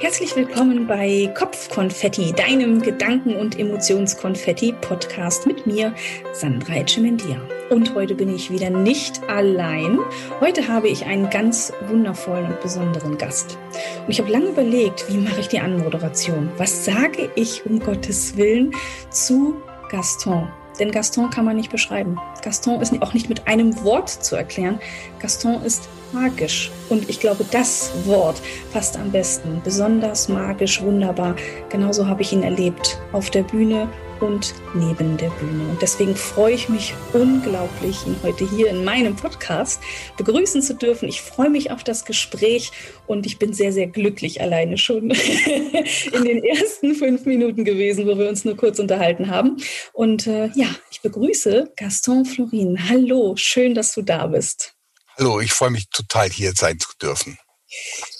Herzlich willkommen bei Kopfkonfetti, deinem Gedanken- und Emotionskonfetti-Podcast mit mir, Sandra Etchemendia. Und heute bin ich wieder nicht allein. Heute habe ich einen ganz wundervollen und besonderen Gast. Und ich habe lange überlegt, wie mache ich die Anmoderation? Was sage ich um Gottes Willen zu Gaston? Denn Gaston kann man nicht beschreiben. Gaston ist auch nicht mit einem Wort zu erklären. Gaston ist magisch. Und ich glaube, das Wort passt am besten. Besonders magisch, wunderbar. Genauso habe ich ihn erlebt. Auf der Bühne und neben der Bühne. Und deswegen freue ich mich unglaublich, ihn heute hier in meinem Podcast begrüßen zu dürfen. Ich freue mich auf das Gespräch und ich bin sehr, sehr glücklich alleine schon in den ersten fünf Minuten gewesen, wo wir uns nur kurz unterhalten haben. Und äh, ja, ich begrüße Gaston Florin. Hallo, schön, dass du da bist. Hallo, ich freue mich total, hier sein zu dürfen.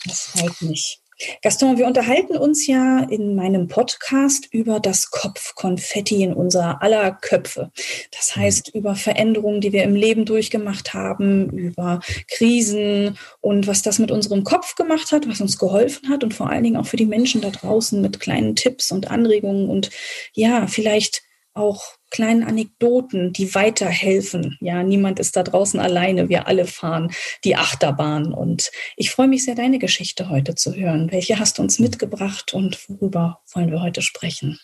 Das freut mich. Gaston, wir unterhalten uns ja in meinem Podcast über das Kopfkonfetti in unser aller Köpfe. Das mhm. heißt, über Veränderungen, die wir im Leben durchgemacht haben, über Krisen und was das mit unserem Kopf gemacht hat, was uns geholfen hat und vor allen Dingen auch für die Menschen da draußen mit kleinen Tipps und Anregungen und ja, vielleicht auch kleinen Anekdoten, die weiterhelfen. Ja, niemand ist da draußen alleine. Wir alle fahren die Achterbahn. Und ich freue mich sehr, deine Geschichte heute zu hören. Welche hast du uns mitgebracht und worüber wollen wir heute sprechen?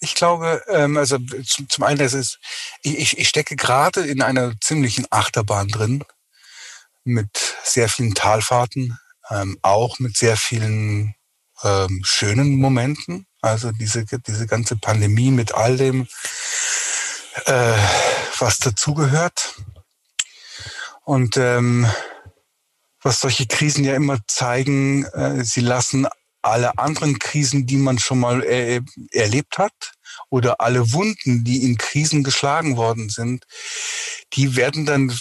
Ich glaube, ähm, also zum einen, das ist, ich, ich stecke gerade in einer ziemlichen Achterbahn drin mit sehr vielen Talfahrten, ähm, auch mit sehr vielen ähm, schönen Momenten. Also diese, diese ganze Pandemie mit all dem, äh, was dazugehört. Und ähm, was solche Krisen ja immer zeigen, äh, sie lassen alle anderen Krisen, die man schon mal äh, erlebt hat, oder alle Wunden, die in Krisen geschlagen worden sind, die werden dann,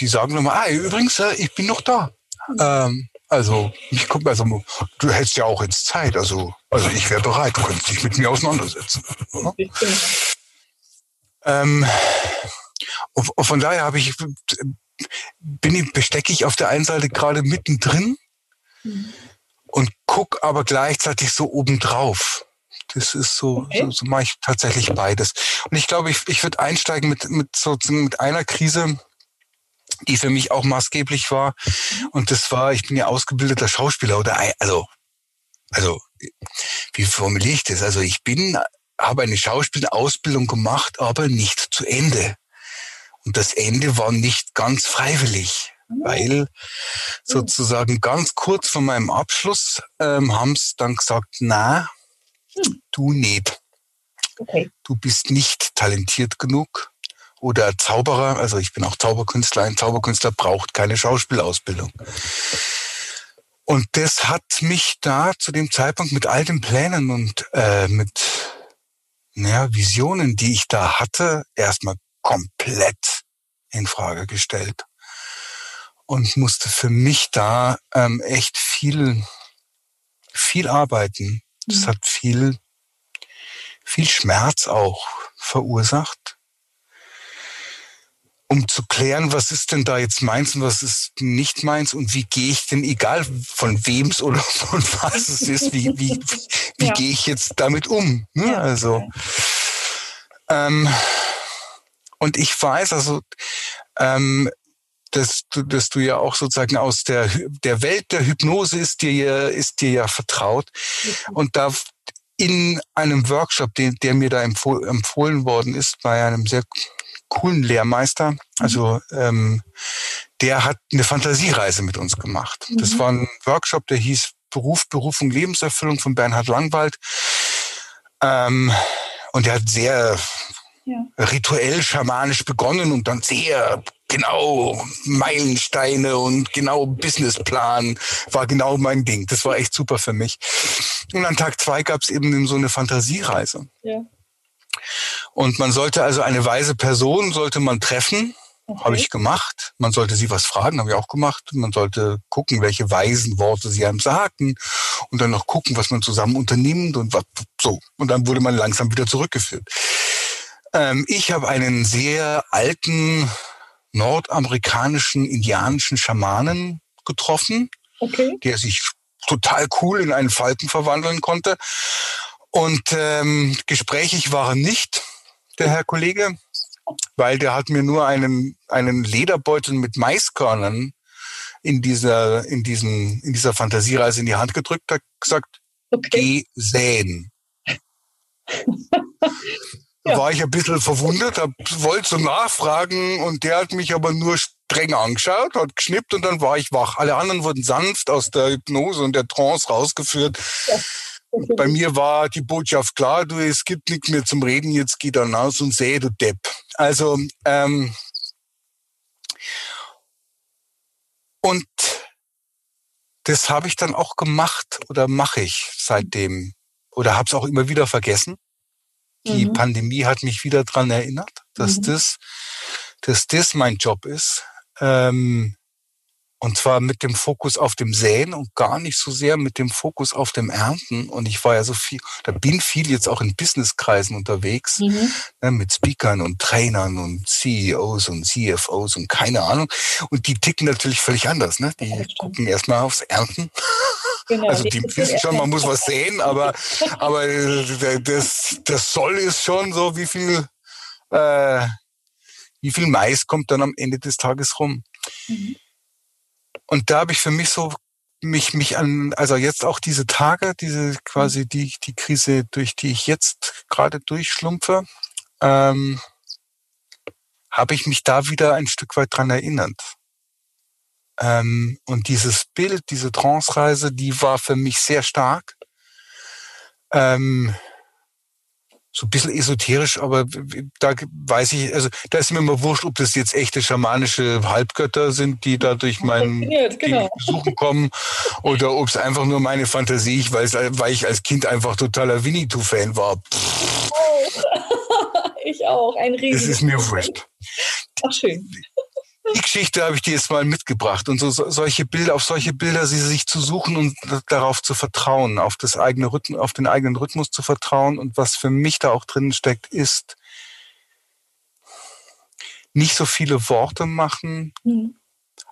die sagen nochmal, ah, übrigens, äh, ich bin noch da. Ähm, also, ich guck, also, du hättest ja auch jetzt Zeit. Also, also ich wäre bereit. Du könntest dich mit mir auseinandersetzen. Ähm, und, und von daher habe ich, bin ich, bestecke ich auf der einen Seite gerade mittendrin mhm. und guck aber gleichzeitig so obendrauf. Das ist so, okay. so, so mache ich tatsächlich beides. Und ich glaube, ich, ich würde einsteigen mit, mit so mit einer Krise, die für mich auch maßgeblich war. Und das war, ich bin ja ausgebildeter Schauspieler oder also, also wie formuliere ich das? Also ich bin, habe eine Schauspielausbildung gemacht, aber nicht zu Ende. Und das Ende war nicht ganz freiwillig, weil sozusagen ganz kurz vor meinem Abschluss ähm, haben sie dann gesagt, na, du nicht. Okay. Du bist nicht talentiert genug oder Zauberer, also ich bin auch Zauberkünstler, ein Zauberkünstler braucht keine Schauspielausbildung. Und das hat mich da zu dem Zeitpunkt mit all den Plänen und äh, mit naja, Visionen, die ich da hatte, erstmal komplett in Frage gestellt und musste für mich da ähm, echt viel, viel arbeiten. Das mhm. hat viel, viel Schmerz auch verursacht um zu klären, was ist denn da jetzt meins und was ist nicht meins und wie gehe ich denn, egal von wem es oder von was es ist, wie, wie, wie ja. gehe ich jetzt damit um? Ne? Ja. Also, ähm, und ich weiß, also, ähm, dass du, dass du ja auch sozusagen aus der, der Welt der Hypnose ist dir ja, ist dir ja vertraut. Und da in einem Workshop, den, der mir da empfohlen worden ist, bei einem sehr coolen Lehrmeister. Also ähm, der hat eine Fantasiereise mit uns gemacht. Mhm. Das war ein Workshop, der hieß Beruf, Berufung, Lebenserfüllung von Bernhard Langwald. Ähm, und der hat sehr ja. rituell, schamanisch begonnen und dann sehr genau Meilensteine und genau Businessplan war genau mein Ding. Das war echt super für mich. Und an Tag zwei gab es eben so eine Fantasiereise. Ja. Und man sollte also eine weise Person sollte man treffen. Okay. Habe ich gemacht. Man sollte sie was fragen, habe ich auch gemacht. Man sollte gucken, welche weisen Worte sie einem sagten und dann noch gucken, was man zusammen unternimmt und was so. Und dann wurde man langsam wieder zurückgeführt. Ähm, ich habe einen sehr alten nordamerikanischen indianischen Schamanen getroffen, okay. der sich total cool in einen Falken verwandeln konnte. Und ähm, gesprächig war er nicht, der Herr Kollege, weil der hat mir nur einen, einen Lederbeutel mit Maiskörnern in dieser, in diesen, in dieser Fantasiereise in die Hand gedrückt, hat gesagt, okay. geh säen. ja. War ich ein bisschen verwundert, hab, wollte so nachfragen und der hat mich aber nur streng angeschaut, hat geschnippt und dann war ich wach. Alle anderen wurden sanft aus der Hypnose und der Trance rausgeführt. Ja. Bei mir war die Botschaft klar, du, es gibt nichts mehr zum Reden, jetzt geh dann raus und sähe, du Depp. Also, ähm, und das habe ich dann auch gemacht oder mache ich seitdem oder habe es auch immer wieder vergessen. Die mhm. Pandemie hat mich wieder dran erinnert, dass mhm. das, dass das mein Job ist. Ähm, und zwar mit dem Fokus auf dem Säen und gar nicht so sehr mit dem Fokus auf dem Ernten. Und ich war ja so viel, da bin viel jetzt auch in Businesskreisen unterwegs, mhm. ne, mit Speakern und Trainern und CEOs und CFOs und keine Ahnung. Und die ticken natürlich völlig anders. Ne? Die gucken erstmal aufs Ernten. Genau, also die wissen schon, man muss was säen, aber, aber das, das Soll ist schon so, wie viel, äh, wie viel Mais kommt dann am Ende des Tages rum. Mhm. Und da habe ich für mich so mich mich an also jetzt auch diese Tage, diese quasi die die Krise, durch die ich jetzt gerade durchschlumpfe, ähm, habe ich mich da wieder ein Stück weit dran erinnert. Ähm, und dieses Bild, diese Trance-Reise, die war für mich sehr stark. Ähm, so ein bisschen esoterisch, aber da weiß ich, also da ist mir immer wurscht, ob das jetzt echte schamanische Halbgötter sind, die da durch meinen genau. Besuchen kommen, oder ob es einfach nur meine Fantasie, ich weiß, weil ich als Kind einfach totaler Winnetou-Fan war. Oh. ich auch, ein Riesen. Das ist mir wurscht. Ach, schön die Geschichte habe ich dir jetzt mal mitgebracht und so, solche Bilder, auf solche Bilder sie sich zu suchen und darauf zu vertrauen, auf das eigene Rhythmus, auf den eigenen Rhythmus zu vertrauen und was für mich da auch drin steckt, ist nicht so viele Worte machen, mhm.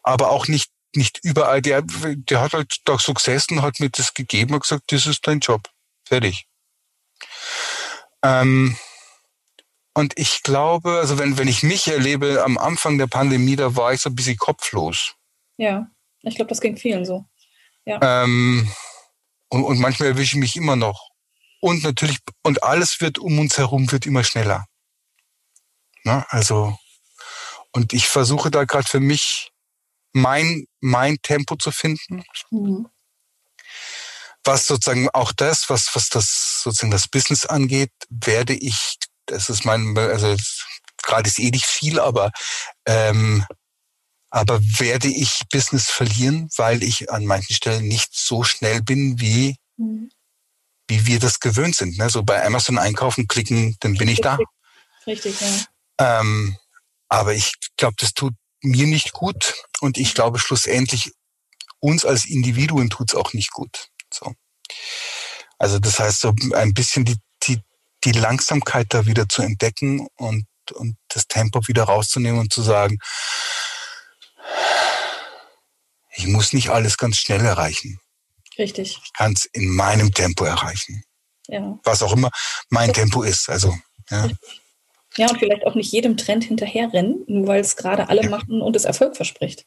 aber auch nicht nicht überall. Der, der hat halt da Success und hat mir das gegeben und gesagt, das ist dein Job, fertig. Ähm, und ich glaube, also wenn, wenn ich mich erlebe, am Anfang der Pandemie, da war ich so ein bisschen kopflos. Ja, ich glaube, das ging vielen so. Ja. Ähm, und, und manchmal erwische ich mich immer noch. Und natürlich, und alles wird um uns herum, wird immer schneller. Na, also, und ich versuche da gerade für mich mein, mein Tempo zu finden. Mhm. Was sozusagen auch das, was, was das sozusagen das Business angeht, werde ich das ist mein, also gerade ist eh nicht viel, aber ähm, aber werde ich Business verlieren, weil ich an manchen Stellen nicht so schnell bin, wie, mhm. wie wir das gewöhnt sind. Ne? So bei Amazon einkaufen, klicken, dann bin ich da. Richtig, ja. Ähm, aber ich glaube, das tut mir nicht gut und ich glaube schlussendlich uns als Individuen tut's auch nicht gut. So. Also das heißt, so ein bisschen die die Langsamkeit da wieder zu entdecken und, und das Tempo wieder rauszunehmen und zu sagen, ich muss nicht alles ganz schnell erreichen. Richtig. Ich kann es in meinem Tempo erreichen. Ja. Was auch immer mein Tempo ist. Also, ja. Ja, und vielleicht auch nicht jedem Trend hinterherrennen, nur weil es gerade alle ja. machen und es Erfolg verspricht.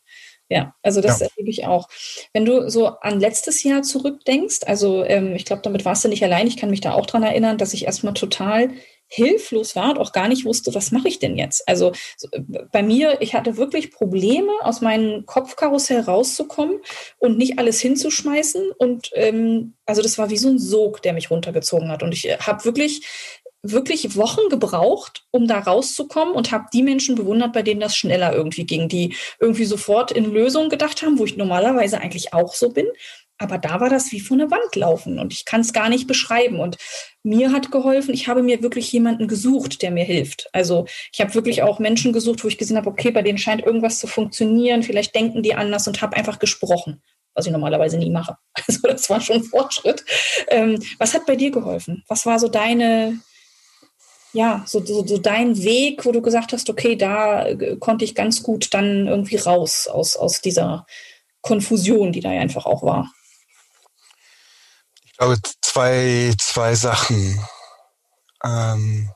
Ja, also das ja. erlebe ich auch. Wenn du so an letztes Jahr zurückdenkst, also ähm, ich glaube, damit warst du nicht allein. Ich kann mich da auch dran erinnern, dass ich erstmal total hilflos war und auch gar nicht wusste, was mache ich denn jetzt? Also äh, bei mir, ich hatte wirklich Probleme, aus meinem Kopfkarussell rauszukommen und nicht alles hinzuschmeißen. Und ähm, also das war wie so ein Sog, der mich runtergezogen hat. Und ich äh, habe wirklich wirklich Wochen gebraucht, um da rauszukommen und habe die Menschen bewundert, bei denen das schneller irgendwie ging, die irgendwie sofort in Lösungen gedacht haben, wo ich normalerweise eigentlich auch so bin. Aber da war das wie vor eine Wand laufen und ich kann es gar nicht beschreiben. Und mir hat geholfen, ich habe mir wirklich jemanden gesucht, der mir hilft. Also ich habe wirklich auch Menschen gesucht, wo ich gesehen habe, okay, bei denen scheint irgendwas zu funktionieren, vielleicht denken die anders und habe einfach gesprochen, was ich normalerweise nie mache. Also das war schon ein Fortschritt. Ähm, was hat bei dir geholfen? Was war so deine, ja, so, so, so dein Weg, wo du gesagt hast, okay, da äh, konnte ich ganz gut dann irgendwie raus aus, aus dieser Konfusion, die da ja einfach auch war? Ich glaube, zwei, zwei Sachen. Ähm,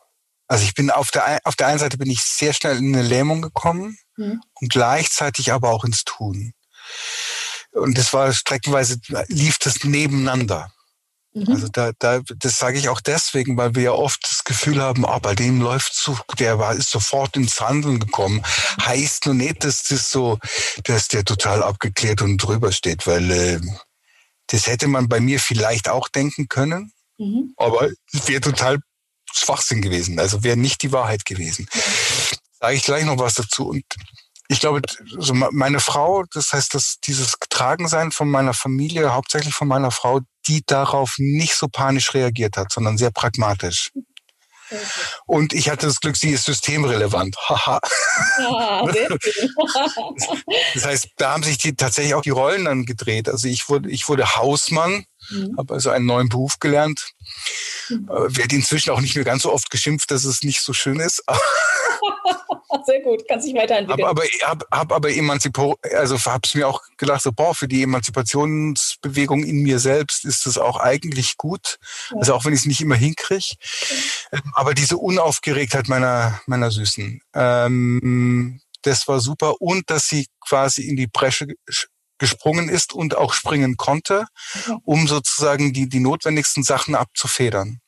also ich bin auf der, auf der einen Seite bin ich sehr schnell in eine Lähmung gekommen mhm. und gleichzeitig aber auch ins Tun. Und das war streckenweise, lief das nebeneinander. Mhm. Also da, da, das sage ich auch deswegen, weil wir ja oft das Gefühl haben, ah, bei dem läuft so, der war, ist sofort ins Handeln gekommen. Heißt nur nicht, dass das so, dass der total abgeklärt und drüber steht, weil äh, das hätte man bei mir vielleicht auch denken können, mhm. aber es wäre total Schwachsinn gewesen. Also wäre nicht die Wahrheit gewesen. Sage ich gleich noch was dazu. Und ich glaube, also meine Frau, das heißt, dass dieses Getragensein von meiner Familie, hauptsächlich von meiner Frau, die darauf nicht so panisch reagiert hat, sondern sehr pragmatisch. Okay. Und ich hatte das Glück, sie ist systemrelevant. Haha. ja, das heißt, da haben sich die, tatsächlich auch die Rollen dann gedreht. Also ich wurde, ich wurde Hausmann, mhm. habe also einen neuen Beruf gelernt. Mhm. Äh, werde inzwischen auch nicht mehr ganz so oft geschimpft, dass es nicht so schön ist. Sehr gut, kann sich weiterentwickeln. Hab aber, hab, hab aber Emanzipo, also hab's mir auch gedacht, so, boah, für die Emanzipationsbewegung in mir selbst ist das auch eigentlich gut. Ja. Also auch wenn ich es nicht immer hinkriege. Okay. Ähm, aber diese Unaufgeregtheit meiner, meiner Süßen, ähm, das war super. Und dass sie quasi in die Bresche gesprungen ist und auch springen konnte, um sozusagen die, die notwendigsten Sachen abzufedern.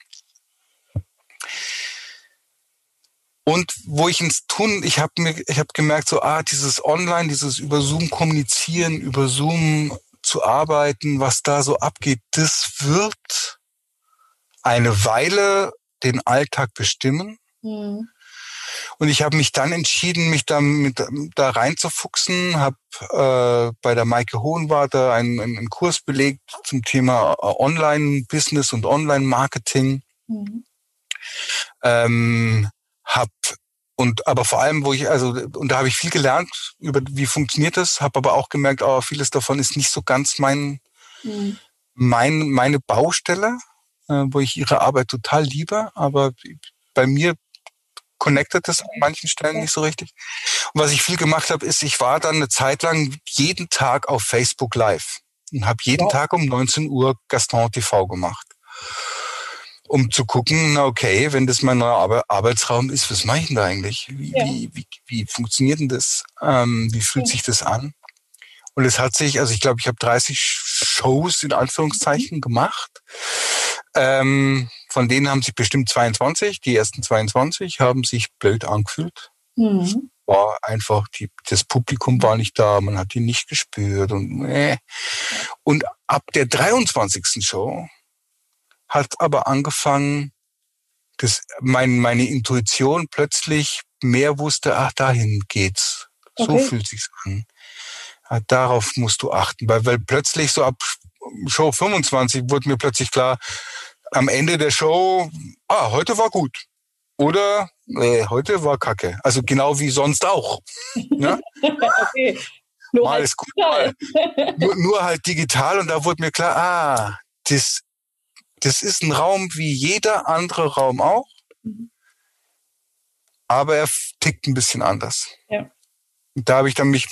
Und wo ich ins Tun, ich habe mir, ich habe gemerkt, so ah, dieses Online, dieses über Zoom kommunizieren, über Zoom zu arbeiten, was da so abgeht, das wird eine Weile den Alltag bestimmen. Mhm. Und ich habe mich dann entschieden, mich da, mit, da reinzufuchsen, habe äh, bei der Maike Hohenwarte einen, einen Kurs belegt zum Thema äh, Online-Business und Online-Marketing. Mhm. Ähm, hab und aber vor allem, wo ich, also, und da habe ich viel gelernt über wie funktioniert das, habe aber auch gemerkt, oh, vieles davon ist nicht so ganz mein, mhm. mein meine Baustelle, äh, wo ich ihre Arbeit total liebe, aber bei mir connectet das an manchen Stellen nicht so richtig. Und was ich viel gemacht habe, ist, ich war dann eine Zeit lang jeden Tag auf Facebook Live und habe jeden ja. Tag um 19 Uhr Gaston TV gemacht um zu gucken, na okay, wenn das mein neuer Arbeitsraum ist, was mache ich denn da eigentlich? Wie, ja. wie, wie, wie, funktioniert denn das? Ähm, wie fühlt ja. sich das an? Und es hat sich, also ich glaube, ich habe 30 Shows in Anführungszeichen mhm. gemacht. Ähm, von denen haben sich bestimmt 22, die ersten 22 haben sich blöd angefühlt. Mhm. War einfach, die, das Publikum war nicht da, man hat ihn nicht gespürt und äh. Und ab der 23. Show hat aber angefangen, dass mein, meine Intuition plötzlich mehr wusste, ach, dahin geht's. Okay. So fühlt sich's an. Ja, darauf musst du achten, weil, weil plötzlich so ab Show 25 wurde mir plötzlich klar, am Ende der Show, ah, heute war gut. Oder äh, heute war Kacke. Also genau wie sonst auch. Ne? okay. Nur mal halt ist gut, mal. nur, nur halt digital und da wurde mir klar, ah, das das ist ein Raum wie jeder andere Raum auch, mhm. aber er tickt ein bisschen anders. Ja. Und da habe ich dann mich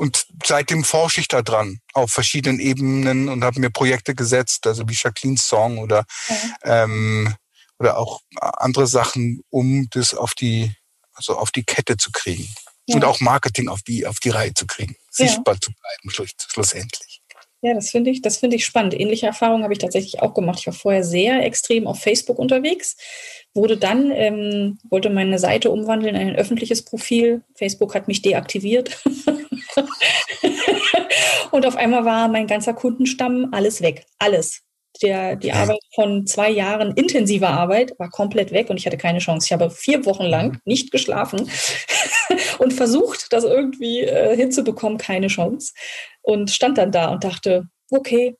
und seitdem forsche ich da dran auf verschiedenen Ebenen und habe mir Projekte gesetzt, also wie Jacqueline's Song oder ja. ähm, oder auch andere Sachen, um das auf die also auf die Kette zu kriegen ja. und auch Marketing auf die auf die Reihe zu kriegen, sichtbar zu bleiben schlussendlich. Ja, das finde ich, das finde ich spannend. Ähnliche Erfahrungen habe ich tatsächlich auch gemacht. Ich war vorher sehr extrem auf Facebook unterwegs, wurde dann, ähm, wollte meine Seite umwandeln in ein öffentliches Profil. Facebook hat mich deaktiviert. und auf einmal war mein ganzer Kundenstamm alles weg. Alles. Der, die Arbeit von zwei Jahren intensiver Arbeit war komplett weg und ich hatte keine Chance. Ich habe vier Wochen lang mhm. nicht geschlafen und versucht, das irgendwie äh, hinzubekommen, keine Chance und stand dann da und dachte, okay,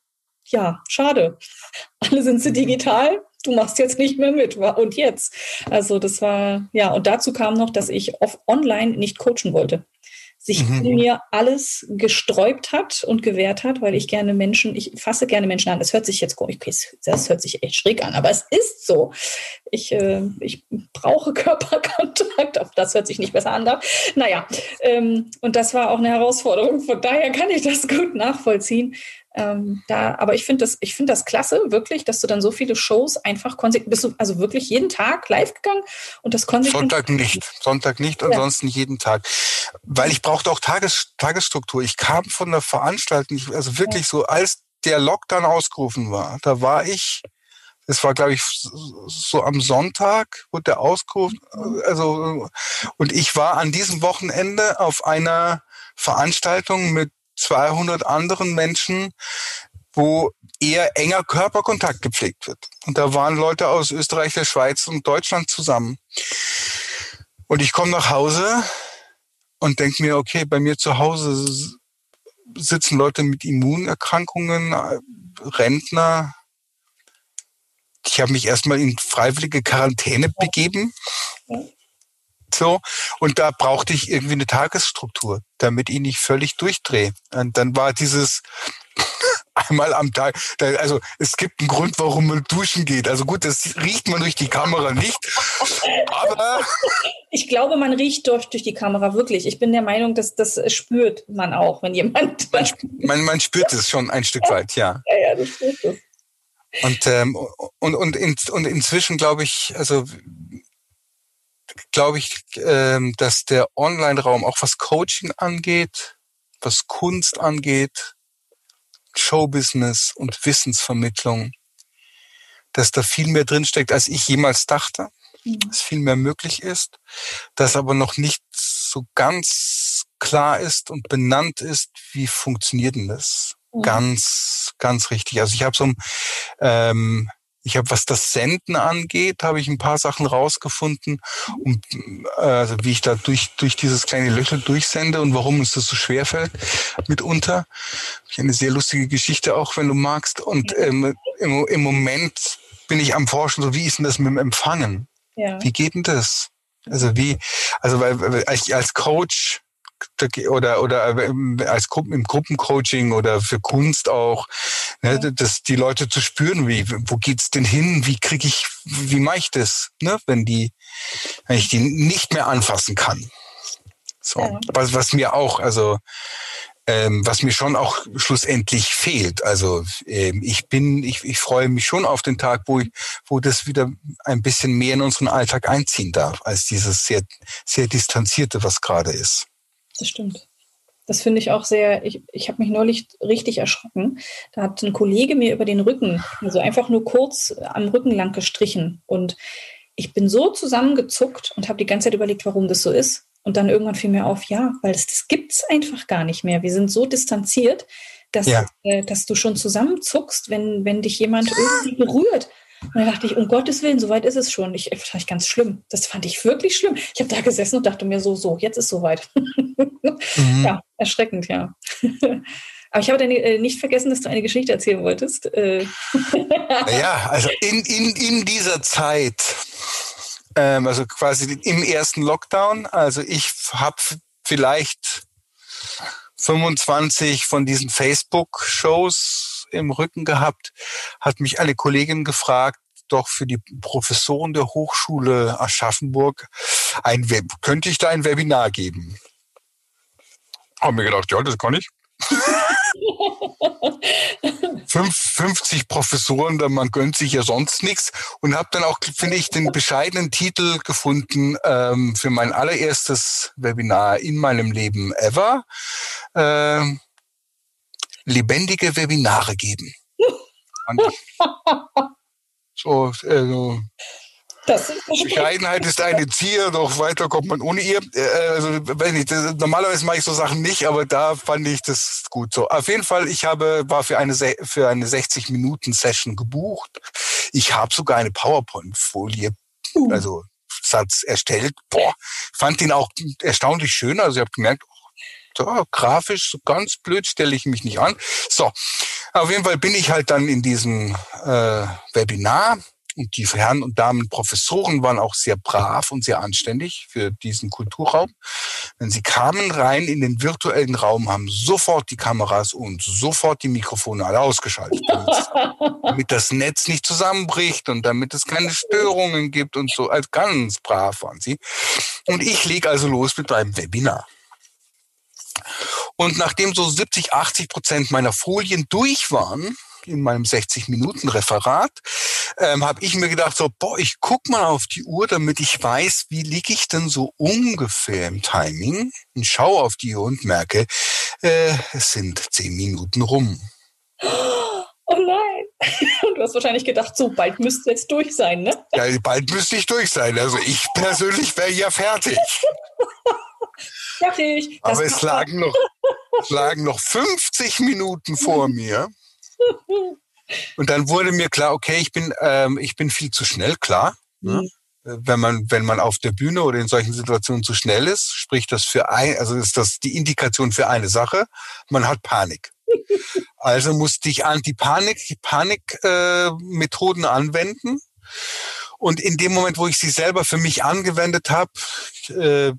ja, schade. Alle sind sie digital. Du machst jetzt nicht mehr mit. Und jetzt? Also das war, ja, und dazu kam noch, dass ich off online nicht coachen wollte. Sich mhm. mir alles gesträubt hat und gewehrt hat, weil ich gerne Menschen, ich fasse gerne Menschen an. Das hört sich jetzt komisch, okay, das hört sich echt schräg an, aber es ist so. Ich, äh, ich brauche Körperkontakt, auch das hört sich nicht besser an. Darf. Naja, ähm, und das war auch eine Herausforderung. Von daher kann ich das gut nachvollziehen. Ähm, da, aber ich finde das, ich finde das klasse, wirklich, dass du dann so viele Shows einfach konsequent, bist du also wirklich jeden Tag live gegangen und das konsequent. Sonntag nicht, Sonntag nicht, ansonsten ja. jeden Tag. Weil ich brauchte auch Tages, Tagesstruktur. Ich kam von der Veranstaltung, also wirklich ja. so, als der Lockdown ausgerufen war, da war ich, das war, glaube ich, so am Sonntag wurde der ausgerufen, also, und ich war an diesem Wochenende auf einer Veranstaltung mit 200 anderen Menschen, wo eher enger Körperkontakt gepflegt wird. Und da waren Leute aus Österreich, der Schweiz und Deutschland zusammen. Und ich komme nach Hause und denke mir, okay, bei mir zu Hause sitzen Leute mit Immunerkrankungen, Rentner. Ich habe mich erstmal in freiwillige Quarantäne begeben. So. Und da brauchte ich irgendwie eine Tagesstruktur, damit ich nicht völlig durchdrehe. Und dann war dieses einmal am Tag, also es gibt einen Grund, warum man duschen geht. Also gut, das riecht man durch die Kamera nicht, aber... Ich glaube, man riecht durch, durch die Kamera wirklich. Ich bin der Meinung, dass das spürt man auch, wenn jemand... Man, man, man spürt es schon ein Stück weit, ja. Ja, ja, das spürt es. Und, ähm, und, und, in, und inzwischen glaube ich, also glaube ich, ähm, dass der Online-Raum auch was Coaching angeht, was Kunst angeht, Showbusiness und Wissensvermittlung, dass da viel mehr drinsteckt, als ich jemals dachte, mhm. dass viel mehr möglich ist, dass aber noch nicht so ganz klar ist und benannt ist, wie funktioniert denn das? Mhm. Ganz, ganz richtig. Also ich habe so ein ähm, ich habe, was das Senden angeht, habe ich ein paar Sachen rausgefunden, und, also wie ich da durch, durch dieses kleine Löchel durchsende und warum uns das so schwer fällt mitunter. Eine sehr lustige Geschichte auch, wenn du magst. Und ähm, im, im Moment bin ich am Forschen, so wie ist denn das mit dem Empfangen? Ja. Wie geht denn das? Also wie, also weil, weil ich als Coach oder oder äh, als Gruppen im Gruppencoaching oder für Kunst auch, ne, dass die Leute zu spüren, wie wo geht's denn hin, wie kriege ich, wie mache ich das, ne, wenn die, wenn ich die nicht mehr anfassen kann. So, ja. was was mir auch, also ähm, was mir schon auch schlussendlich fehlt. Also ähm, ich bin, ich, ich freue mich schon auf den Tag, wo ich, wo das wieder ein bisschen mehr in unseren Alltag einziehen darf, als dieses sehr, sehr distanzierte, was gerade ist das stimmt. Das finde ich auch sehr, ich, ich habe mich neulich richtig erschrocken. Da hat ein Kollege mir über den Rücken, also einfach nur kurz am Rücken lang gestrichen. Und ich bin so zusammengezuckt und habe die ganze Zeit überlegt, warum das so ist. Und dann irgendwann fiel mir auf, ja, weil das, das gibt es einfach gar nicht mehr. Wir sind so distanziert, dass, ja. äh, dass du schon zusammenzuckst, wenn, wenn dich jemand irgendwie berührt. Und dann dachte ich, um Gottes Willen, so weit ist es schon. Ich, das fand ich ganz schlimm. Das fand ich wirklich schlimm. Ich habe da gesessen und dachte mir so, so, jetzt ist soweit. Mhm. Ja, erschreckend, ja. Aber ich habe dann äh, nicht vergessen, dass du eine Geschichte erzählen wolltest. Äh. ja, also in, in, in dieser Zeit, ähm, also quasi im ersten Lockdown, also ich habe vielleicht 25 von diesen Facebook-Shows im Rücken gehabt, hat mich eine Kollegin gefragt, doch für die Professoren der Hochschule Aschaffenburg ein Web, könnte ich da ein Webinar geben? Haben mir gedacht, ja, das kann ich. 50 Professoren, da man gönnt sich ja sonst nichts und habe dann auch, finde ich, den bescheidenen Titel gefunden ähm, für mein allererstes Webinar in meinem Leben ever. Ähm, lebendige Webinare geben. so, also, das ist Bescheidenheit ist eine Zier, doch weiter kommt man ohne ihr. Äh, also, weiß nicht, normalerweise mache ich so Sachen nicht, aber da fand ich das gut so. Auf jeden Fall, ich habe, war für eine, für eine 60-Minuten-Session gebucht. Ich habe sogar eine PowerPoint-Folie, uh. also Satz erstellt. Boah, fand den auch erstaunlich schön. Also ich habe gemerkt, so, grafisch so ganz blöd stelle ich mich nicht an. So, auf jeden Fall bin ich halt dann in diesem äh, Webinar und die Herren und Damen Professoren waren auch sehr brav und sehr anständig für diesen Kulturraum. Wenn sie kamen rein in den virtuellen Raum, haben sofort die Kameras und sofort die Mikrofone alle ausgeschaltet, damit das Netz nicht zusammenbricht und damit es keine Störungen gibt und so. Als ganz brav waren sie. Und ich lege also los mit meinem Webinar. Und nachdem so 70, 80 Prozent meiner Folien durch waren, in meinem 60-Minuten-Referat, ähm, habe ich mir gedacht, so, boah, ich guck mal auf die Uhr, damit ich weiß, wie liege ich denn so ungefähr im Timing und schaue auf die Uhr und merke, äh, es sind zehn Minuten rum. Oh nein. Du hast wahrscheinlich gedacht, so bald müsste jetzt durch sein, ne? Ja, bald müsste ich durch sein. Also ich persönlich wäre ja fertig. fertig. Aber es lagen noch, es lagen noch 50 Minuten vor mir. Und dann wurde mir klar, okay, ich bin, ähm, ich bin viel zu schnell, klar. Ne? Mhm. Wenn man, wenn man auf der Bühne oder in solchen Situationen zu schnell ist, spricht das für ein, also ist das die Indikation für eine Sache. Man hat Panik. Also musste ich Anti-Panik, Panik-Methoden äh, anwenden. Und in dem Moment, wo ich sie selber für mich angewendet habe, äh,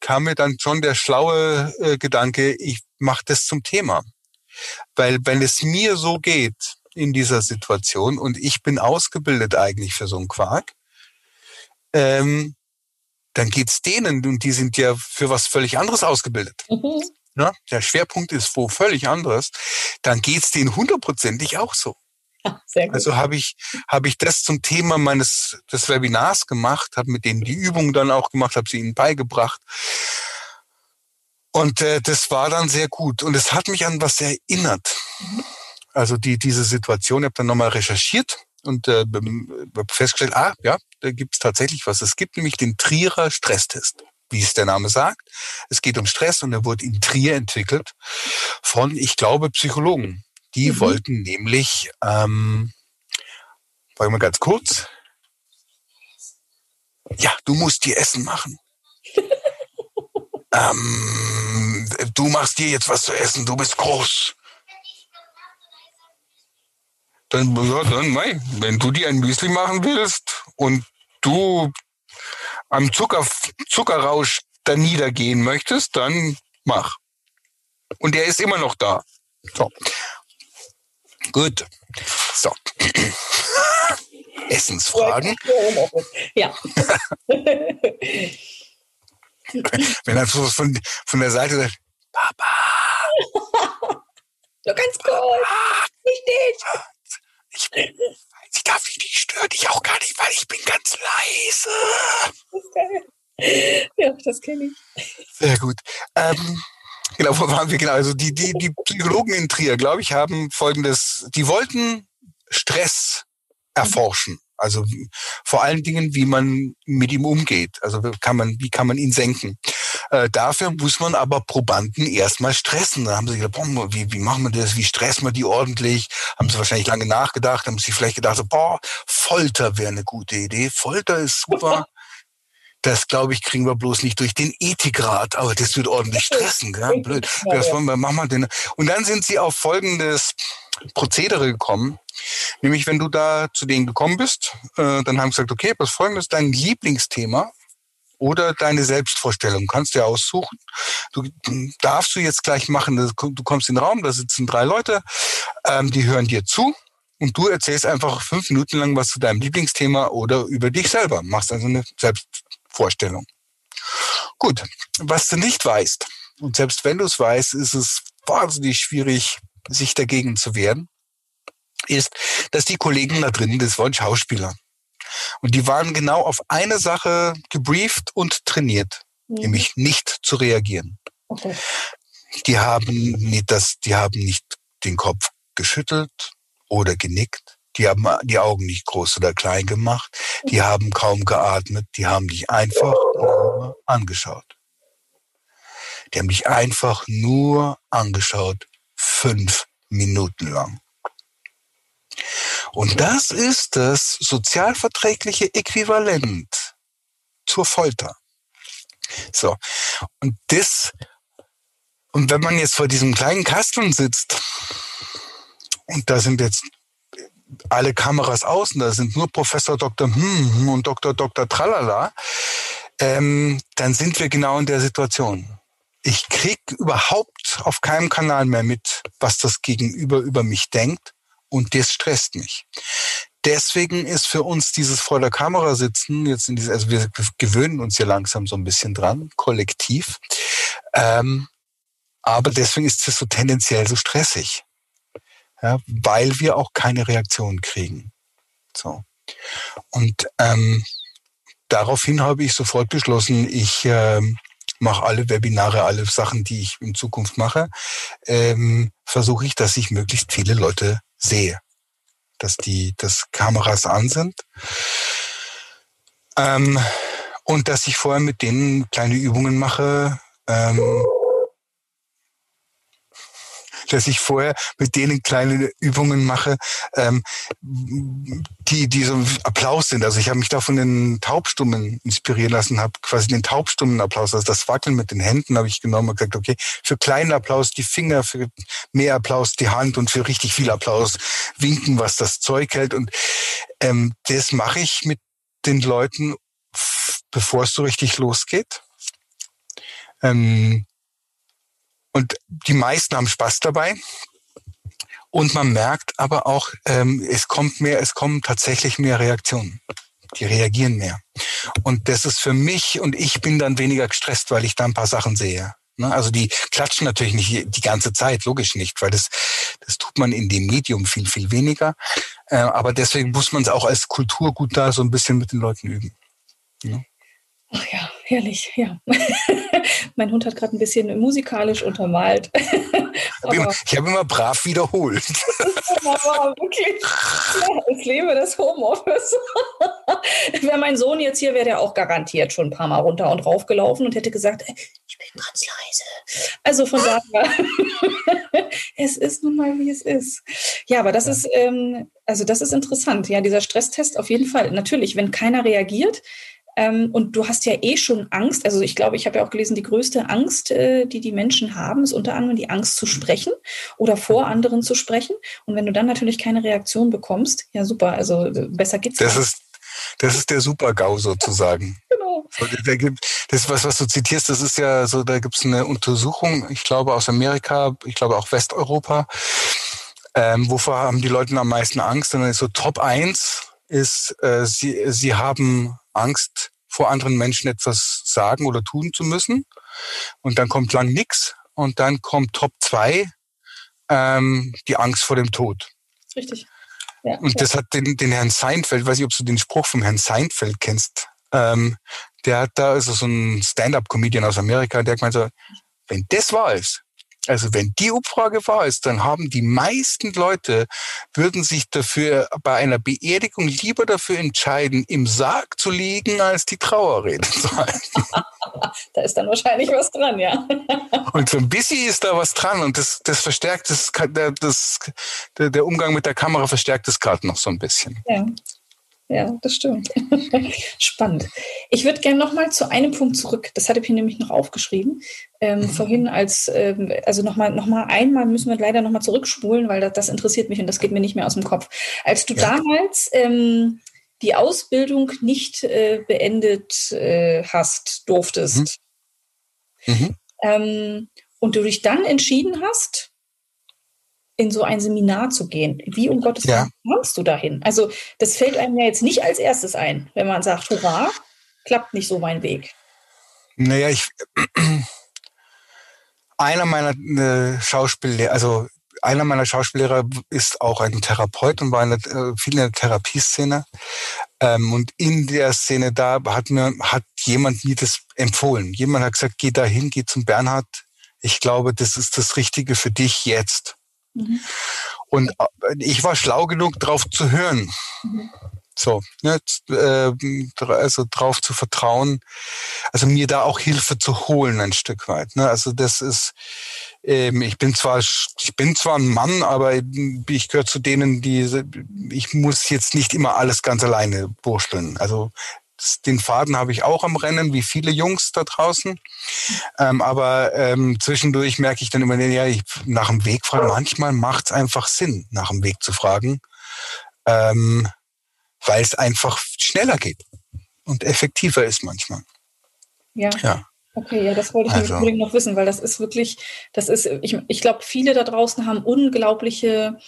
kam mir dann schon der schlaue äh, Gedanke, ich mache das zum Thema. Weil wenn es mir so geht in dieser Situation und ich bin ausgebildet eigentlich für so einen Quark, ähm, dann geht's denen und die sind ja für was völlig anderes ausgebildet. Mhm. Ja, der Schwerpunkt ist wo völlig anderes. Dann geht's denen hundertprozentig auch so. Also habe ich habe ich das zum Thema meines des Webinars gemacht, habe mit denen die Übungen dann auch gemacht, habe sie ihnen beigebracht und äh, das war dann sehr gut. Und es hat mich an was erinnert. Mhm. Also die, diese Situation, ich habe dann nochmal recherchiert und äh, festgestellt, ah, ja, da gibt es tatsächlich was. Es gibt nämlich den Trierer Stresstest, wie es der Name sagt. Es geht um Stress und er wurde in Trier entwickelt von, ich glaube, Psychologen. Die mhm. wollten nämlich, ähm, warte mal ganz kurz. Ja, du musst dir Essen machen. ähm, du machst dir jetzt was zu essen, du bist groß. Dann, ja, dann, nein, wenn du dir ein Müsli machen willst und du am Zucker, Zuckerrausch da niedergehen möchtest, dann mach. Und der ist immer noch da. So. Gut. So. Essensfragen. Ja. Wenn er so von, von der Seite sagt, Papa. So ganz kurz. Nicht dich. Ich bin, ich darf dich nicht stören, ich auch gar nicht, weil ich bin ganz leise. Das ist geil. Ja, das kenne ich. Sehr gut. Ähm, genau, wo waren wir? Genau, also die, die, die Psychologen in Trier, glaube ich, haben folgendes, die wollten Stress erforschen. Also vor allen Dingen, wie man mit ihm umgeht. Also kann man, wie kann man ihn senken? Äh, dafür muss man aber Probanden erstmal stressen. Da haben sie gedacht, boah, wie, wie machen wir das? Wie stressen wir die ordentlich? Haben sie wahrscheinlich lange nachgedacht, haben sie vielleicht gedacht, so, boah, Folter wäre eine gute Idee. Folter ist super. Das, glaube ich, kriegen wir bloß nicht durch den Ethikrat, aber das wird ordentlich stressen, gell? Blöd. Das wollen wir, machen wir denn. Und dann sind sie auf folgendes Prozedere gekommen. Nämlich, wenn du da zu denen gekommen bist, äh, dann haben sie gesagt, okay, was folgendes, dein Lieblingsthema oder deine Selbstvorstellung kannst du ja aussuchen. Du darfst du jetzt gleich machen, du kommst in den Raum, da sitzen drei Leute, ähm, die hören dir zu und du erzählst einfach fünf Minuten lang was zu deinem Lieblingsthema oder über dich selber, machst also eine Selbstvorstellung. Gut, was du nicht weißt, und selbst wenn du es weißt, ist es wahnsinnig schwierig, sich dagegen zu wehren, ist, dass die Kollegen da drin, das waren Schauspieler. Und die waren genau auf eine Sache gebrieft und trainiert, mhm. nämlich nicht zu reagieren. Okay. Die haben nicht das, die haben nicht den Kopf geschüttelt oder genickt. Die haben die Augen nicht groß oder klein gemacht. Die haben kaum geatmet. Die haben dich einfach nur angeschaut. Die haben dich einfach nur angeschaut. Fünf Minuten lang. Und das ist das sozialverträgliche Äquivalent zur Folter. So. Und das, und wenn man jetzt vor diesem kleinen Kasten sitzt, und da sind jetzt alle Kameras außen, da sind nur Professor Dr. Hm und Dr. Dr. Tralala, ähm, dann sind wir genau in der Situation. ich krieg überhaupt auf keinem Kanal mehr mit, was das Gegenüber über mich denkt und das stresst mich. Deswegen ist für uns dieses vor der Kamera sitzen jetzt in diese, also wir gewöhnen uns ja langsam so ein bisschen dran, kollektiv. Ähm, aber deswegen ist es so tendenziell so stressig, ja, weil wir auch keine Reaktion kriegen. So und ähm, daraufhin habe ich sofort beschlossen, ich ähm, mache alle Webinare, alle Sachen, die ich in Zukunft mache, ähm, versuche ich, dass ich möglichst viele Leute sehe, dass die, dass Kameras an sind. Ähm, und dass ich vorher mit denen kleine Übungen mache, ähm, dass ich vorher mit denen kleine Übungen mache, ähm, die, die so Applaus sind. Also ich habe mich da von den Taubstummen inspirieren lassen, habe quasi den Taubstummenapplaus, also das Wackeln mit den Händen habe ich genommen und gesagt, okay, für kleinen Applaus die Finger, für mehr Applaus die Hand und für richtig viel Applaus winken, was das Zeug hält. Und ähm, das mache ich mit den Leuten, bevor es so richtig losgeht. Ähm, und die meisten haben Spaß dabei. Und man merkt aber auch, ähm, es kommt mehr, es kommen tatsächlich mehr Reaktionen. Die reagieren mehr. Und das ist für mich, und ich bin dann weniger gestresst, weil ich da ein paar Sachen sehe. Ne? Also die klatschen natürlich nicht die ganze Zeit, logisch nicht, weil das, das tut man in dem Medium viel, viel weniger. Äh, aber deswegen muss man es auch als Kulturgut da so ein bisschen mit den Leuten üben. Ne? Ach ja, herrlich, ja. mein Hund hat gerade ein bisschen musikalisch untermalt. ich habe immer brav wiederholt. aber wirklich, ja, ich lebe das Homeoffice. wäre mein Sohn jetzt hier, wäre der auch garantiert schon ein paar Mal runter und rauf gelaufen und hätte gesagt, äh, ich bin ganz leise. Also von daher, es ist nun mal, wie es ist. Ja, aber das ja. ist, ähm, also das ist interessant. Ja, dieser Stresstest auf jeden Fall. Natürlich, wenn keiner reagiert, ähm, und du hast ja eh schon Angst. Also ich glaube, ich habe ja auch gelesen, die größte Angst, äh, die die Menschen haben, ist unter anderem die Angst zu sprechen oder vor anderen zu sprechen. Und wenn du dann natürlich keine Reaktion bekommst, ja super, also äh, besser geht's das nicht. Ist, das ist der Super-GAU sozusagen. genau. Das, was, was du zitierst, das ist ja so, da gibt es eine Untersuchung, ich glaube aus Amerika, ich glaube auch Westeuropa. Ähm, wovor haben die Leute am meisten Angst? Und dann ist so Top 1 ist, äh, sie, sie haben Angst, vor anderen Menschen etwas sagen oder tun zu müssen. Und dann kommt lang nix. Und dann kommt Top 2 ähm, die Angst vor dem Tod. Richtig. Ja, und ja. das hat den, den Herrn Seinfeld, weiß ich, ob du den Spruch vom Herrn Seinfeld kennst. Ähm, der hat da, also so ein Stand-up-Comedian aus Amerika, der hat gemeint so, wenn das wahr ist, also wenn die Umfrage wahr ist, dann haben die meisten Leute, würden sich dafür bei einer Beerdigung lieber dafür entscheiden, im Sarg zu liegen, als die Trauerrede zu halten. da ist dann wahrscheinlich was dran, ja. und so ein bisschen ist da was dran und das, das verstärkt das, das, der Umgang mit der Kamera verstärkt das gerade noch so ein bisschen. Ja ja, das stimmt. Spannend. Ich würde gerne noch mal zu einem Punkt zurück. Das hatte ich mir nämlich noch aufgeschrieben. Ähm, mhm. Vorhin als, ähm, also noch mal, noch mal einmal müssen wir leider noch mal zurückspulen, weil das, das interessiert mich und das geht mir nicht mehr aus dem Kopf. Als du ja. damals ähm, die Ausbildung nicht äh, beendet äh, hast, durftest, mhm. Mhm. Ähm, und du dich dann entschieden hast, in so ein Seminar zu gehen. Wie um Gottes Willen ja. kommst du dahin? Also das fällt einem ja jetzt nicht als erstes ein, wenn man sagt, hurra, klappt nicht so mein Weg. Naja, ich einer meiner äh, Schauspiellehrer, also einer meiner Schauspiellehrer ist auch ein Therapeut und war in der, äh, viel in der Therapieszene. Ähm, und in der Szene da hat mir hat jemand mir das empfohlen. Jemand hat gesagt, geh dahin, geh zum Bernhard. Ich glaube, das ist das Richtige für dich jetzt. Mhm. Und äh, ich war schlau genug, drauf zu hören. Mhm. So, ne, äh, also drauf zu vertrauen, also mir da auch Hilfe zu holen ein Stück weit. Ne? Also das ist, ähm, ich bin zwar, ich bin zwar ein Mann, aber ich gehöre zu denen, die, ich muss jetzt nicht immer alles ganz alleine wursteln. Also den Faden habe ich auch am Rennen, wie viele Jungs da draußen. Ähm, aber ähm, zwischendurch merke ich dann immer, ja, ich nach dem Weg fragen. Manchmal macht es einfach Sinn, nach dem Weg zu fragen, ähm, weil es einfach schneller geht und effektiver ist manchmal. Ja. ja. Okay, ja, das wollte ich also. unbedingt noch wissen, weil das ist wirklich, das ist, ich, ich glaube, viele da draußen haben unglaubliche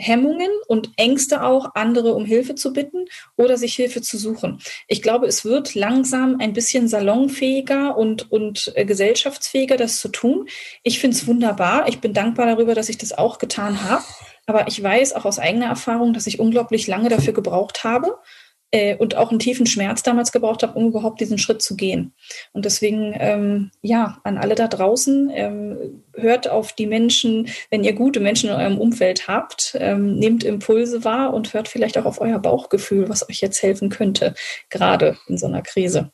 Hemmungen und Ängste auch, andere um Hilfe zu bitten oder sich Hilfe zu suchen. Ich glaube, es wird langsam ein bisschen salonfähiger und, und äh, gesellschaftsfähiger, das zu tun. Ich finde es wunderbar. Ich bin dankbar darüber, dass ich das auch getan habe. Aber ich weiß auch aus eigener Erfahrung, dass ich unglaublich lange dafür gebraucht habe äh, und auch einen tiefen Schmerz damals gebraucht habe, um überhaupt diesen Schritt zu gehen. Und deswegen, ähm, ja, an alle da draußen, ähm, hört auf die Menschen, wenn ihr gute Menschen in eurem Umfeld habt, ähm, nehmt Impulse wahr und hört vielleicht auch auf euer Bauchgefühl, was euch jetzt helfen könnte, gerade in so einer Krise.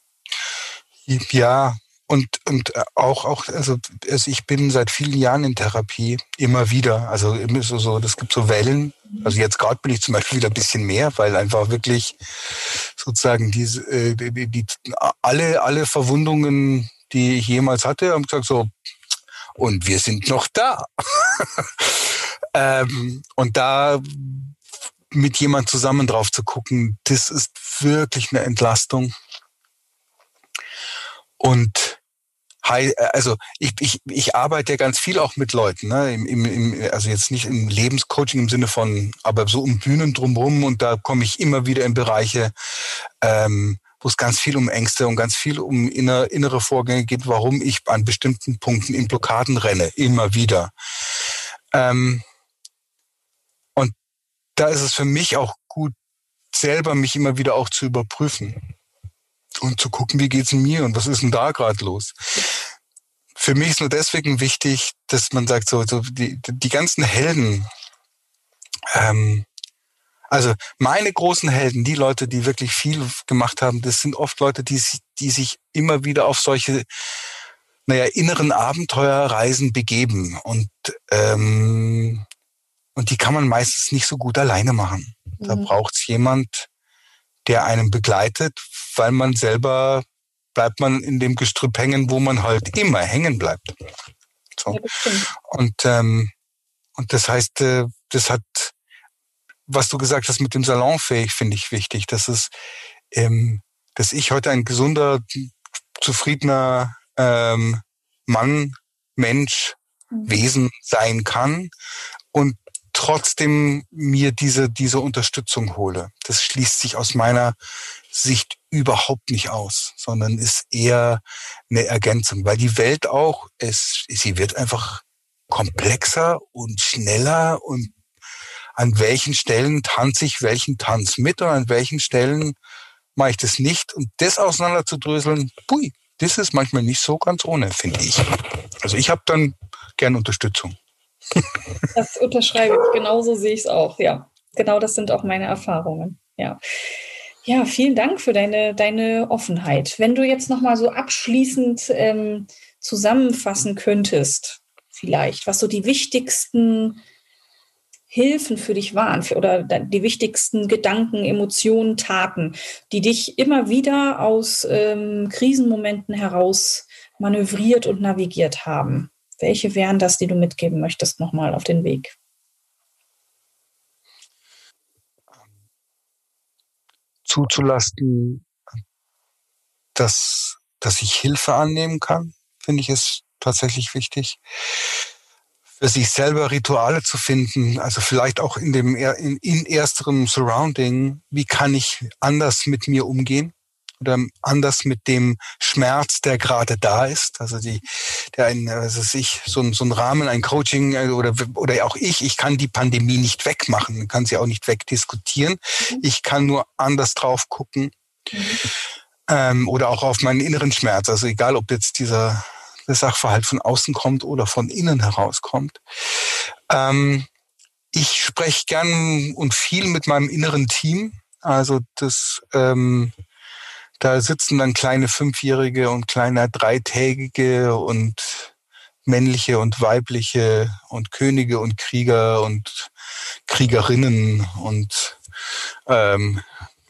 Ja, und, und auch, auch, also, also ich bin seit vielen Jahren in Therapie, immer wieder. Also immer so, so das gibt so Wellen. Also jetzt gerade bin ich zum Beispiel wieder ein bisschen mehr, weil einfach wirklich sozusagen diese, äh, die, die, alle, alle Verwundungen, die ich jemals hatte, haben gesagt so, und wir sind noch da. ähm, und da mit jemand zusammen drauf zu gucken, das ist wirklich eine Entlastung. Und also ich, ich, ich arbeite ja ganz viel auch mit Leuten, ne? Im, im, also jetzt nicht im Lebenscoaching im Sinne von, aber so um Bühnen drumherum und da komme ich immer wieder in Bereiche, ähm, wo es ganz viel um Ängste und ganz viel um inner, innere Vorgänge geht, warum ich an bestimmten Punkten in Blockaden renne, immer wieder. Ähm, und da ist es für mich auch gut, selber mich immer wieder auch zu überprüfen und zu gucken, wie geht's mir und was ist denn da gerade los. Für mich ist nur deswegen wichtig, dass man sagt, so, so die, die ganzen Helden, ähm, also meine großen Helden, die Leute, die wirklich viel gemacht haben, das sind oft Leute, die, die sich immer wieder auf solche, naja, inneren Abenteuerreisen begeben und ähm, und die kann man meistens nicht so gut alleine machen. Da mhm. braucht es jemand, der einen begleitet, weil man selber bleibt man in dem Gestrüpp hängen, wo man halt immer hängen bleibt. So. Ja, und, ähm, und das heißt, äh, das hat, was du gesagt hast mit dem Salonfähig, finde ich wichtig. Das ist, ähm, dass ich heute ein gesunder, zufriedener ähm, Mann, Mensch, mhm. Wesen sein kann und trotzdem mir diese, diese Unterstützung hole. Das schließt sich aus meiner Sicht überhaupt nicht aus, sondern ist eher eine Ergänzung, weil die Welt auch, es, sie wird einfach komplexer und schneller und an welchen Stellen tanze ich welchen Tanz mit und an welchen Stellen mache ich das nicht. Und das auseinanderzudröseln, pui, das ist manchmal nicht so ganz ohne, finde ich. Also ich habe dann gern Unterstützung. Das unterschreibe ich. Genauso sehe ich es auch. Ja, genau das sind auch meine Erfahrungen. Ja. Ja, vielen Dank für deine, deine Offenheit. Wenn du jetzt nochmal so abschließend ähm, zusammenfassen könntest, vielleicht, was so die wichtigsten Hilfen für dich waren für, oder die wichtigsten Gedanken, Emotionen, Taten, die dich immer wieder aus ähm, Krisenmomenten heraus manövriert und navigiert haben. Welche wären das, die du mitgeben möchtest, nochmal auf den Weg? Zuzulassen, dass, dass ich Hilfe annehmen kann, finde ich ist tatsächlich wichtig. Für sich selber Rituale zu finden, also vielleicht auch in dem in, in ersterem Surrounding, wie kann ich anders mit mir umgehen? Oder anders mit dem Schmerz, der gerade da ist. Also die, der ein, also sich so ein, so ein Rahmen, ein Coaching äh, oder oder auch ich, ich kann die Pandemie nicht wegmachen, kann sie auch nicht wegdiskutieren. Mhm. Ich kann nur anders drauf gucken ähm, oder auch auf meinen inneren Schmerz. Also egal, ob jetzt dieser der Sachverhalt von außen kommt oder von innen herauskommt. Ähm, ich spreche gern und viel mit meinem inneren Team. Also das ähm, da sitzen dann kleine Fünfjährige und kleine Dreitägige und männliche und weibliche und Könige und Krieger und Kriegerinnen und ähm,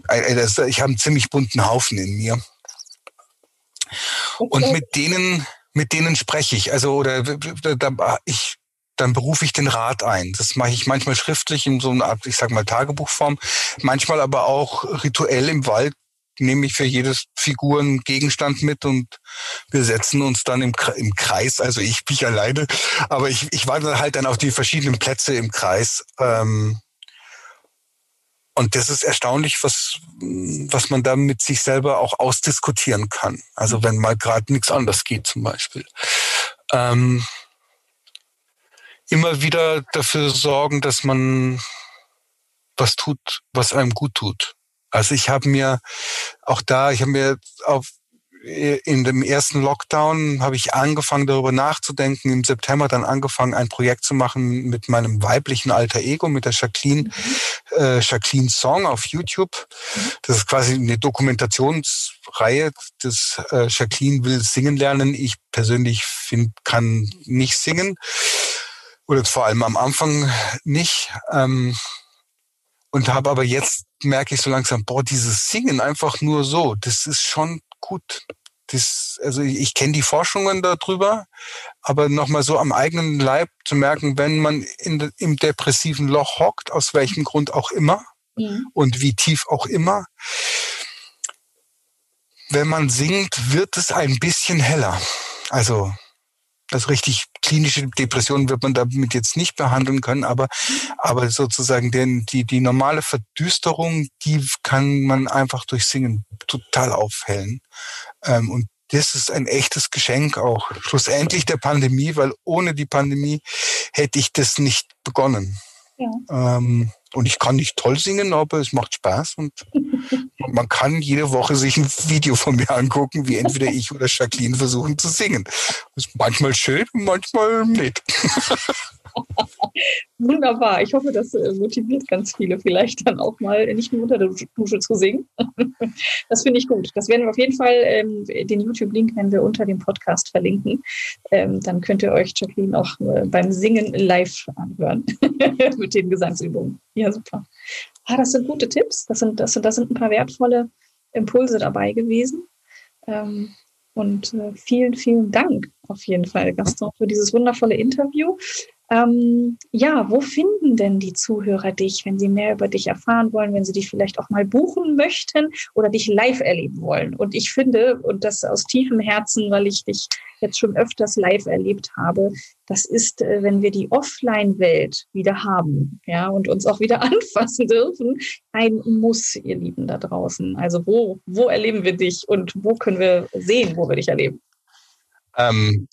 ich habe einen ziemlich bunten Haufen in mir. Okay. Und mit denen, mit denen spreche ich. Also oder da, ich, dann berufe ich den Rat ein. Das mache ich manchmal schriftlich in so einer Art, ich sag mal Tagebuchform, manchmal aber auch rituell im Wald nehme ich für jedes Figur einen Gegenstand mit und wir setzen uns dann im, im Kreis, also ich bin alleine, aber ich, ich wandere halt dann auf die verschiedenen Plätze im Kreis. Ähm, und das ist erstaunlich, was, was man da mit sich selber auch ausdiskutieren kann. Also wenn mal gerade nichts anders geht zum Beispiel. Ähm, immer wieder dafür sorgen, dass man was tut, was einem gut tut. Also ich habe mir auch da, ich habe mir auf in dem ersten Lockdown habe ich angefangen, darüber nachzudenken. Im September dann angefangen, ein Projekt zu machen mit meinem weiblichen Alter Ego, mit der Jacqueline, mhm. äh, Jacqueline Song auf YouTube. Das ist quasi eine Dokumentationsreihe. Das äh, Jacqueline will singen lernen. Ich persönlich find, kann nicht singen. Oder vor allem am Anfang nicht. Ähm, und habe aber jetzt merke ich so langsam, boah, dieses Singen einfach nur so, das ist schon gut. Das, also ich, ich kenne die Forschungen darüber, aber nochmal so am eigenen Leib zu merken, wenn man in, im depressiven Loch hockt, aus welchem Grund auch immer ja. und wie tief auch immer, wenn man singt, wird es ein bisschen heller. Also also richtig klinische Depressionen wird man damit jetzt nicht behandeln können, aber, aber sozusagen den, die, die normale Verdüsterung, die kann man einfach durch Singen total aufhellen. Ähm, und das ist ein echtes Geschenk auch schlussendlich der Pandemie, weil ohne die Pandemie hätte ich das nicht begonnen. Ja. Ähm, und ich kann nicht toll singen, aber es macht Spaß und man kann jede Woche sich ein Video von mir angucken, wie entweder ich oder Jacqueline versuchen zu singen. Das ist manchmal schön, manchmal nicht. Wunderbar. Ich hoffe, das äh, motiviert ganz viele, vielleicht dann auch mal nicht nur unter der Dusche zu singen. Das finde ich gut. Das werden wir auf jeden Fall, ähm, den YouTube-Link werden wir unter dem Podcast verlinken. Ähm, dann könnt ihr euch Jacqueline auch äh, beim Singen live anhören mit den Gesangsübungen. Ja, super. Ah, das sind gute Tipps. Das sind, das sind, das sind ein paar wertvolle Impulse dabei gewesen. Ähm, und äh, vielen, vielen Dank auf jeden Fall, Gaston, für dieses wundervolle Interview. Ähm, ja, wo finden denn die Zuhörer dich, wenn sie mehr über dich erfahren wollen, wenn sie dich vielleicht auch mal buchen möchten oder dich live erleben wollen? Und ich finde, und das aus tiefem Herzen, weil ich dich jetzt schon öfters live erlebt habe, das ist, äh, wenn wir die Offline-Welt wieder haben, ja, und uns auch wieder anfassen dürfen, ein Muss, ihr Lieben da draußen. Also wo, wo erleben wir dich und wo können wir sehen, wo wir dich erleben? Ähm,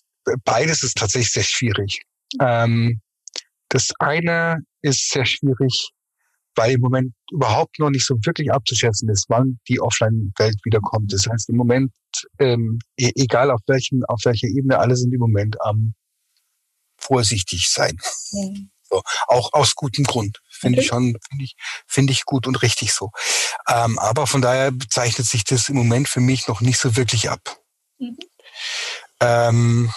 beides ist tatsächlich sehr schwierig. Ähm, das eine ist sehr schwierig, weil im Moment überhaupt noch nicht so wirklich abzuschätzen ist, wann die Offline-Welt wiederkommt. Das heißt, im Moment, ähm, e-, egal auf welchem, auf welcher Ebene, alle sind im Moment am vorsichtig sein. Ja. So, auch aus gutem Grund. Finde okay. ich schon, finde ich, finde ich gut und richtig so. Ähm, aber von daher bezeichnet sich das im Moment für mich noch nicht so wirklich ab. Mhm. Ähm,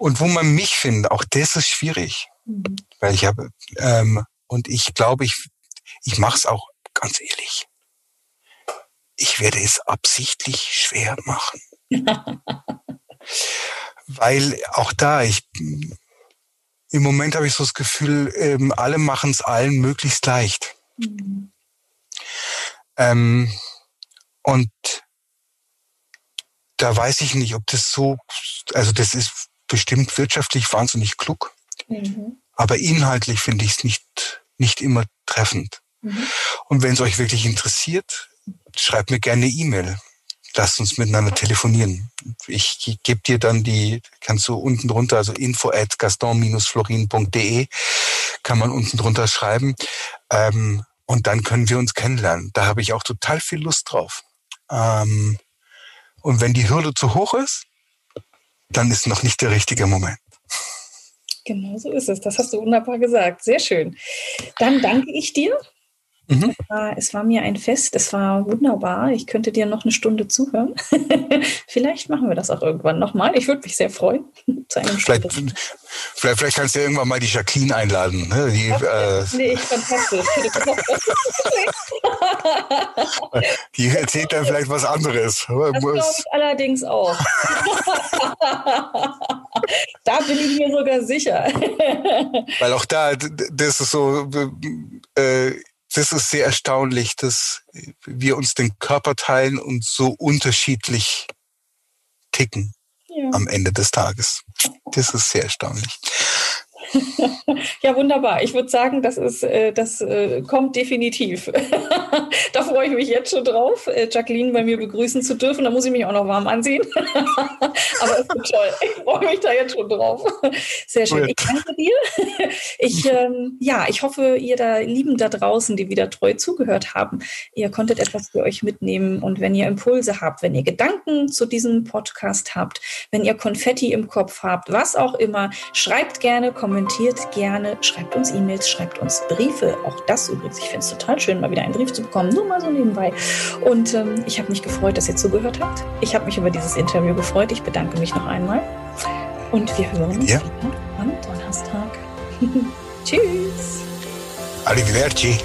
und wo man mich findet, auch das ist schwierig. Mhm. Weil ich habe, ähm, und ich glaube, ich, ich mache es auch ganz ehrlich. Ich werde es absichtlich schwer machen. Weil auch da, ich im Moment habe ich so das Gefühl, ähm, alle machen es allen möglichst leicht. Mhm. Ähm, und da weiß ich nicht, ob das so, also das ist bestimmt wirtschaftlich wahnsinnig klug. Mhm. Aber inhaltlich finde ich es nicht, nicht immer treffend. Mhm. Und wenn es euch wirklich interessiert, schreibt mir gerne eine E-Mail. Lasst uns miteinander telefonieren. Ich gebe dir dann die, kannst du unten drunter, also info at gaston-florin.de, kann man unten drunter schreiben. Ähm, und dann können wir uns kennenlernen. Da habe ich auch total viel Lust drauf. Ähm, und wenn die Hürde zu hoch ist, dann ist noch nicht der richtige Moment. Genau so ist es. Das hast du wunderbar gesagt. Sehr schön. Dann danke ich dir Mhm. Es, war, es, war, mir ein Fest, es war wunderbar. Ich könnte dir noch eine Stunde zuhören. vielleicht machen wir das auch irgendwann nochmal. Ich würde mich sehr freuen. Vielleicht, vielleicht, vielleicht, kannst du ja irgendwann mal die Jacqueline einladen. Ne? Die, äh, nee, ich fantastisch. die erzählt dann vielleicht was anderes. Das glaube ich allerdings auch. da bin ich mir sogar sicher. Weil auch da, das ist so, äh, das ist sehr erstaunlich, dass wir uns den Körper teilen und so unterschiedlich ticken ja. am Ende des Tages. Das ist sehr erstaunlich. ja, wunderbar. Ich würde sagen, das ist, äh, das äh, kommt definitiv. da freue ich mich jetzt schon drauf, äh, Jacqueline bei mir begrüßen zu dürfen. Da muss ich mich auch noch warm anziehen. Aber es wird toll. Ich freue mich da jetzt schon drauf. Sehr schön. Ich danke dir. Ich, ähm, ja, ich hoffe, ihr da Lieben da draußen, die wieder treu zugehört haben, ihr konntet etwas für euch mitnehmen. Und wenn ihr Impulse habt, wenn ihr Gedanken zu diesem Podcast habt, wenn ihr Konfetti im Kopf habt, was auch immer, schreibt gerne, kommentiert gerne, schreibt uns E-Mails, schreibt uns Briefe. Auch das übrigens. Ich finde es total schön, mal wieder einen Brief zu bekommen. Nur mal so nebenbei. Und ähm, ich habe mich gefreut, dass ihr zugehört habt. Ich habe mich über dieses Interview gefreut. Ich bedanke mich noch einmal. Und wir hören uns ja. wieder am Donnerstag. Tschüss. Arrivederci.